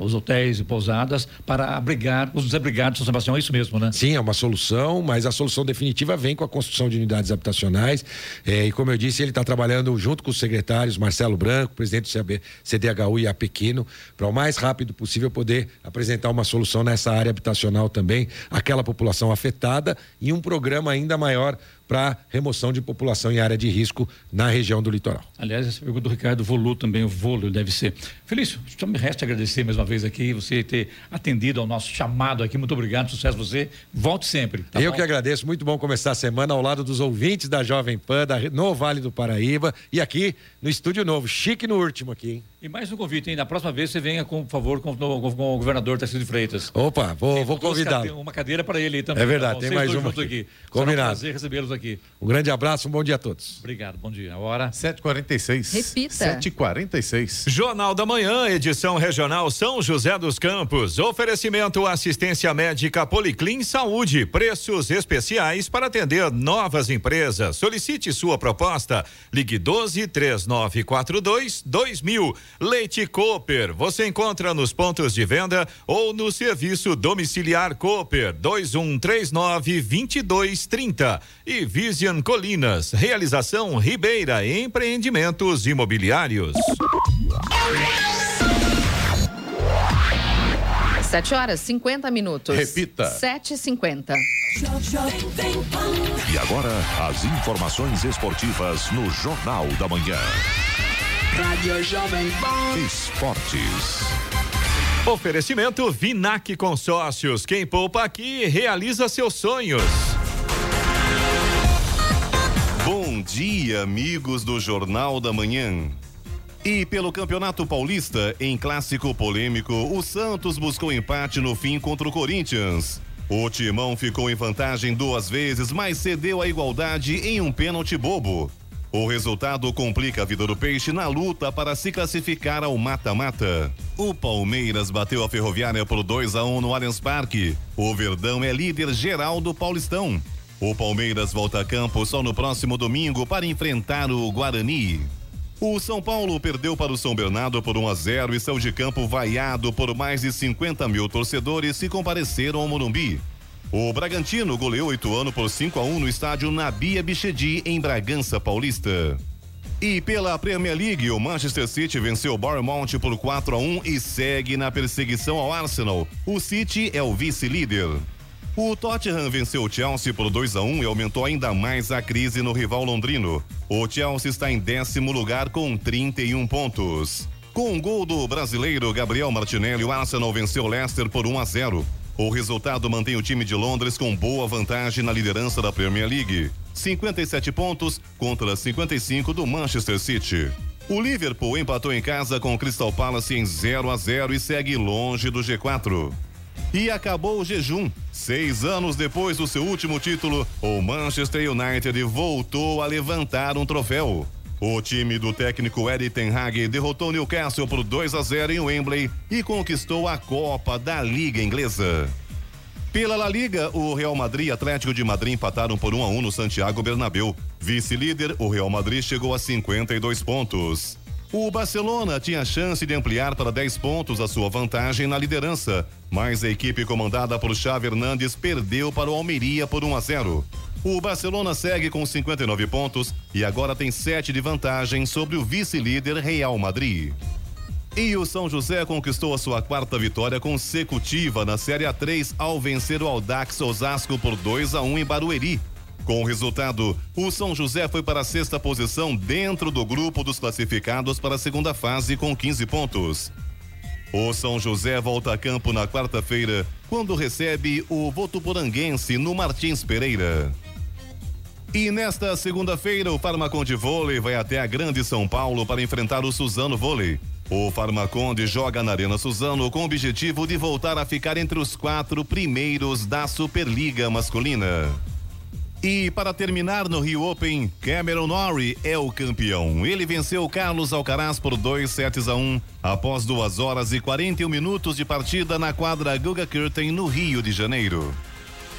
os hotéis e pousadas para abrigar os desabrigados de São Sebastião, é isso mesmo, né? Sim, é uma solução, mas a solução definitiva vem com a construção de unidades habitacionais. Eh, e como eu disse, ele está trabalhando junto com os secretários Marcelo Branco, presidente do CDHU e a Pequeno, para o mais rápido possível poder apresentar uma solução nessa área habitacional também, aquela população afetada e um programa ainda maior para remoção de população em área de risco na região do litoral. Aliás, essa pergunta do Ricardo Volu também, o Volo deve ser. Felício, só me resta agradecer mais uma vez aqui, você ter atendido ao nosso chamado aqui. Muito obrigado, sucesso você. Volte sempre. Tá Eu bom? que agradeço, muito bom começar a semana ao lado dos ouvintes da Jovem Pan, da, no Vale do Paraíba e aqui no Estúdio Novo. Chique no último aqui, hein? E mais um convite, hein? Na próxima vez você venha, com, por favor, com, com, com o governador Tarcísio de Freitas. Opa, vou, vou convidar. uma cadeira para ele também. É verdade, tá tem mais uma. Aqui. aqui. Combinado. Será um prazer recebê-los aqui. Um grande abraço, um bom dia a todos. Obrigado, bom dia. A hora? 7h46. Repita. 7h46. Jornal da Manhã, edição regional São José dos Campos. Oferecimento assistência médica Policlin Saúde. Preços especiais para atender novas empresas. Solicite sua proposta. Ligue 12 3942 2000. Leite Cooper, você encontra nos pontos de venda ou no serviço domiciliar Cooper 2139 2230 e Vision Colinas, realização Ribeira Empreendimentos Imobiliários. Sete horas, 50 minutos. Repita. Sete e cinquenta. E agora, as informações esportivas no Jornal da Manhã. Rádio Jovem Pan. Esportes. Oferecimento Vinac Consórcios. Quem poupa aqui realiza seus sonhos. Bom dia, amigos do Jornal da Manhã. E pelo Campeonato Paulista, em clássico polêmico, o Santos buscou empate no fim contra o Corinthians. O Timão ficou em vantagem duas vezes, mas cedeu a igualdade em um pênalti bobo. O resultado complica a vida do Peixe na luta para se classificar ao mata-mata. O Palmeiras bateu a Ferroviária por 2 a 1 no Allianz Parque. O Verdão é líder geral do Paulistão. O Palmeiras volta a campo só no próximo domingo para enfrentar o Guarani. O São Paulo perdeu para o São Bernardo por 1 a 0 e saiu de campo vaiado por mais de 50 mil torcedores que compareceram ao Morumbi. O Bragantino goleou Ituano por 5 a 1 no estádio Nabia Bichedi, em Bragança Paulista. E pela Premier League, o Manchester City venceu o Bournemouth por 4 a 1 e segue na perseguição ao Arsenal. O City é o vice-líder. O Tottenham venceu o Chelsea por 2 a 1 e aumentou ainda mais a crise no rival londrino. O Chelsea está em décimo lugar com 31 pontos. Com um gol do brasileiro Gabriel Martinelli, o Arsenal venceu o Leicester por 1 a 0. O resultado mantém o time de Londres com boa vantagem na liderança da Premier League. 57 pontos contra 55 do Manchester City. O Liverpool empatou em casa com o Crystal Palace em 0 a 0 e segue longe do G4. E acabou o jejum. Seis anos depois do seu último título, o Manchester United voltou a levantar um troféu. O time do técnico Eddie Ten Hag derrotou Newcastle por 2 a 0 em Wembley e conquistou a Copa da Liga Inglesa. Pela La Liga, o Real Madrid e Atlético de Madrid empataram por 1 a 1 no Santiago Bernabéu. Vice-líder, o Real Madrid chegou a 52 pontos. O Barcelona tinha chance de ampliar para 10 pontos a sua vantagem na liderança, mas a equipe comandada por Xavi Hernandes perdeu para o Almeria por 1 a 0. O Barcelona segue com 59 pontos e agora tem 7 de vantagem sobre o vice-líder Real Madrid. E o São José conquistou a sua quarta vitória consecutiva na Série A3 ao vencer o Aldax Osasco por 2 a 1 em Barueri. Com o resultado, o São José foi para a sexta posição dentro do grupo dos classificados para a segunda fase com 15 pontos. O São José volta a campo na quarta-feira, quando recebe o Votuporanguense no Martins Pereira. E nesta segunda-feira, o Farmaconde Vôlei vai até a Grande São Paulo para enfrentar o Suzano Vôlei. O Farmaconde joga na Arena Suzano com o objetivo de voltar a ficar entre os quatro primeiros da Superliga Masculina. E para terminar no Rio Open, Cameron Norrie é o campeão. Ele venceu Carlos Alcaraz por 2 sets a 1 um, após duas horas e 41 minutos de partida na quadra Guga Curtain no Rio de Janeiro.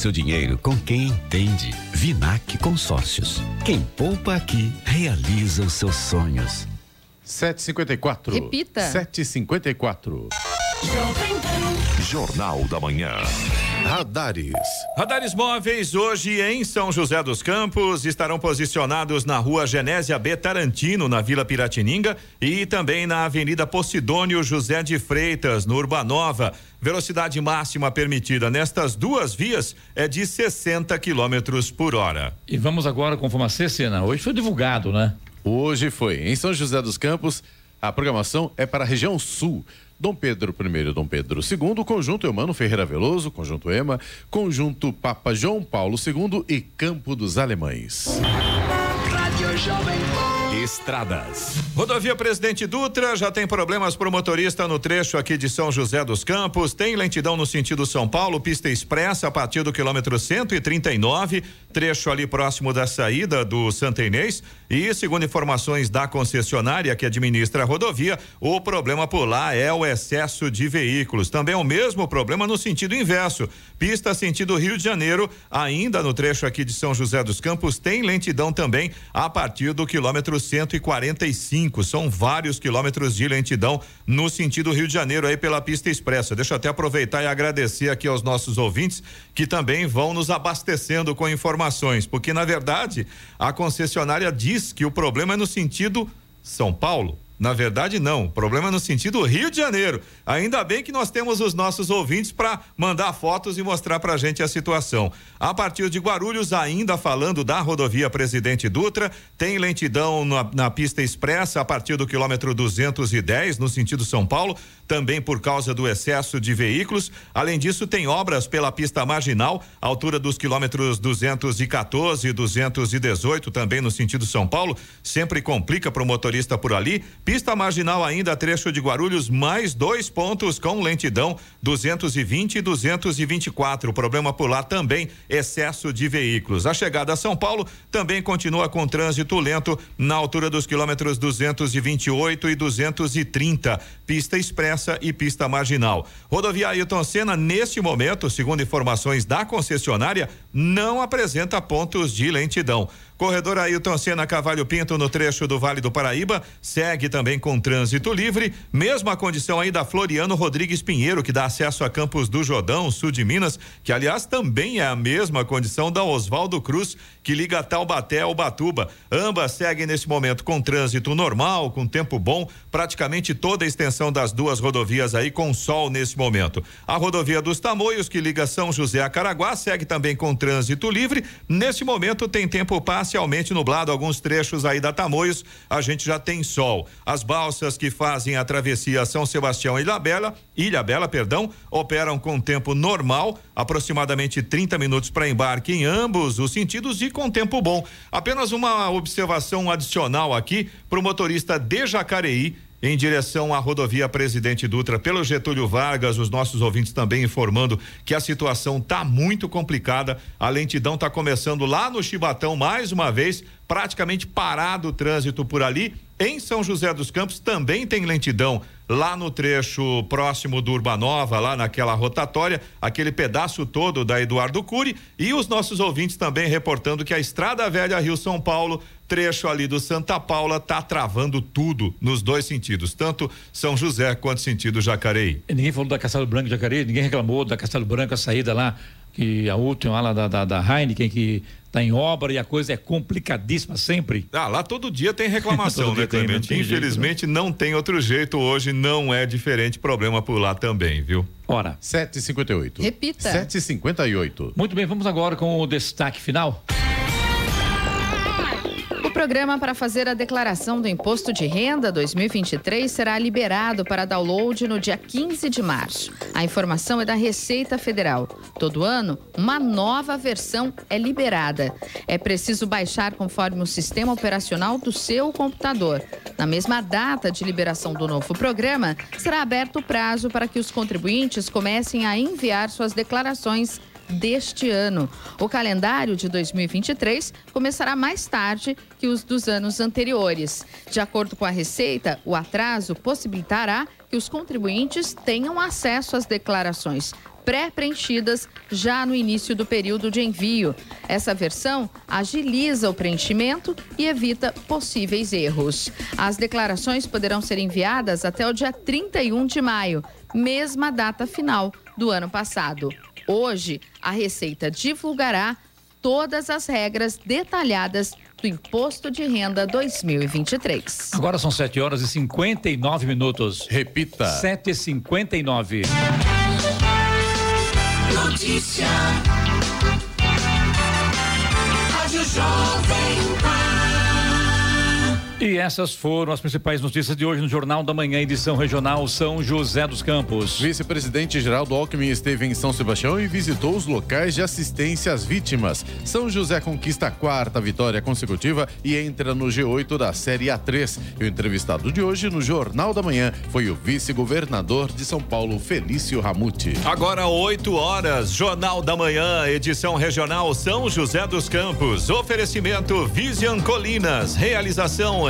seu dinheiro com quem entende. Vinac Consórcios. Quem poupa aqui realiza os seus sonhos. 754. Repita. 754. Jornal da Manhã. Radares. Radares móveis hoje em São José dos Campos estarão posicionados na rua Genésia B Tarantino, na Vila Piratininga e também na Avenida Posidônio José de Freitas, no Urbanova. Velocidade máxima permitida nestas duas vias é de 60 quilômetros por hora. E vamos agora com Fumacê, Cena. Hoje foi divulgado, né? Hoje foi. Em São José dos Campos, a programação é para a região sul. Dom Pedro I e Dom Pedro II, Conjunto Eumano Ferreira Veloso, Conjunto Ema, Conjunto Papa João Paulo II e Campo dos Alemães. Estradas. Rodovia Presidente Dutra já tem problemas para o motorista no trecho aqui de São José dos Campos. Tem lentidão no sentido São Paulo, pista expressa a partir do quilômetro 139, trecho ali próximo da saída do Santa Inês. E segundo informações da concessionária que administra a rodovia, o problema por lá é o excesso de veículos. Também é o mesmo problema no sentido inverso. Pista sentido Rio de Janeiro, ainda no trecho aqui de São José dos Campos, tem lentidão também a partir do quilômetro 145. São vários quilômetros de lentidão no sentido Rio de Janeiro aí pela pista expressa. Deixa eu até aproveitar e agradecer aqui aos nossos ouvintes que também vão nos abastecendo com informações, porque na verdade a concessionária diz que o problema é no sentido São Paulo. Na verdade, não. O problema é no sentido Rio de Janeiro. Ainda bem que nós temos os nossos ouvintes para mandar fotos e mostrar para a gente a situação. A partir de Guarulhos, ainda falando da rodovia Presidente Dutra, tem lentidão na, na pista expressa a partir do quilômetro 210, no sentido São Paulo. Também por causa do excesso de veículos. Além disso, tem obras pela pista marginal, altura dos quilômetros 214 e 218, também no sentido São Paulo. Sempre complica para o motorista por ali. Pista marginal ainda, trecho de Guarulhos, mais dois pontos com lentidão 220 e 224. O problema por lá também, excesso de veículos. A chegada a São Paulo também continua com trânsito lento na altura dos quilômetros 228 e 230. Pista expressa e pista marginal. Rodovia Ailton Senna, neste momento, segundo informações da concessionária, não apresenta pontos de lentidão. Corredor Ailton Senna Cavalho Pinto no trecho do Vale do Paraíba segue também com trânsito livre. Mesma condição aí da Floriano Rodrigues Pinheiro, que dá acesso a Campos do Jordão, sul de Minas, que aliás também é a mesma condição da Oswaldo Cruz, que liga Taubaté ao Batuba. Ambas seguem nesse momento com trânsito normal, com tempo bom, praticamente toda a extensão das duas rodovias aí com sol nesse momento. A rodovia dos Tamoios, que liga São José a Caraguá, segue também com trânsito livre. Nesse momento tem tempo passe parcialmente nublado alguns trechos aí da Tamoios, a gente já tem sol. As balsas que fazem a travessia São Sebastião e Ilha Bela, perdão, operam com tempo normal, aproximadamente 30 minutos para embarque em ambos os sentidos e com tempo bom. Apenas uma observação adicional aqui para o motorista de Jacareí em direção à rodovia Presidente Dutra pelo Getúlio Vargas, os nossos ouvintes também informando que a situação está muito complicada. A lentidão está começando lá no Chibatão mais uma vez, praticamente parado o trânsito por ali. Em São José dos Campos também tem lentidão lá no trecho próximo do Urbanova, lá naquela rotatória, aquele pedaço todo da Eduardo Cury e os nossos ouvintes também reportando que a Estrada Velha Rio São Paulo trecho ali do Santa Paula tá travando tudo nos dois sentidos, tanto São José quanto sentido Jacareí. E ninguém falou da Castelo Branco de Jacareí, ninguém reclamou da Castelo Branco, a saída lá, que a última lá da, da, da Heineken, que está em obra e a coisa é complicadíssima sempre. Ah, lá todo dia tem reclamação, né, Clemente? Tem, Infelizmente jeito, não tem outro jeito hoje, não é diferente, problema por lá também, viu? Ora. 7h58. Repita. 7h58. Muito bem, vamos agora com o destaque final. Programa para fazer a declaração do Imposto de Renda 2023 será liberado para download no dia 15 de março. A informação é da Receita Federal. Todo ano, uma nova versão é liberada. É preciso baixar conforme o sistema operacional do seu computador. Na mesma data de liberação do novo programa, será aberto o prazo para que os contribuintes comecem a enviar suas declarações deste ano. O calendário de 2023 começará mais tarde que os dos anos anteriores. De acordo com a Receita, o atraso possibilitará que os contribuintes tenham acesso às declarações pré-preenchidas já no início do período de envio. Essa versão agiliza o preenchimento e evita possíveis erros. As declarações poderão ser enviadas até o dia 31 de maio, mesma data final do ano passado. Hoje, a Receita divulgará todas as regras detalhadas do Imposto de Renda 2023. Agora são 7 horas e 59 minutos. Repita. 7 e 59 Notícia. E essas foram as principais notícias de hoje no Jornal da Manhã, edição regional São José dos Campos. Vice-presidente Geraldo Alckmin esteve em São Sebastião e visitou os locais de assistência às vítimas. São José conquista a quarta vitória consecutiva e entra no G8 da Série A3. E o entrevistado de hoje no Jornal da Manhã foi o vice-governador de São Paulo, Felício Ramute. Agora 8 horas, Jornal da Manhã, edição regional São José dos Campos. Oferecimento Vision Colinas, realização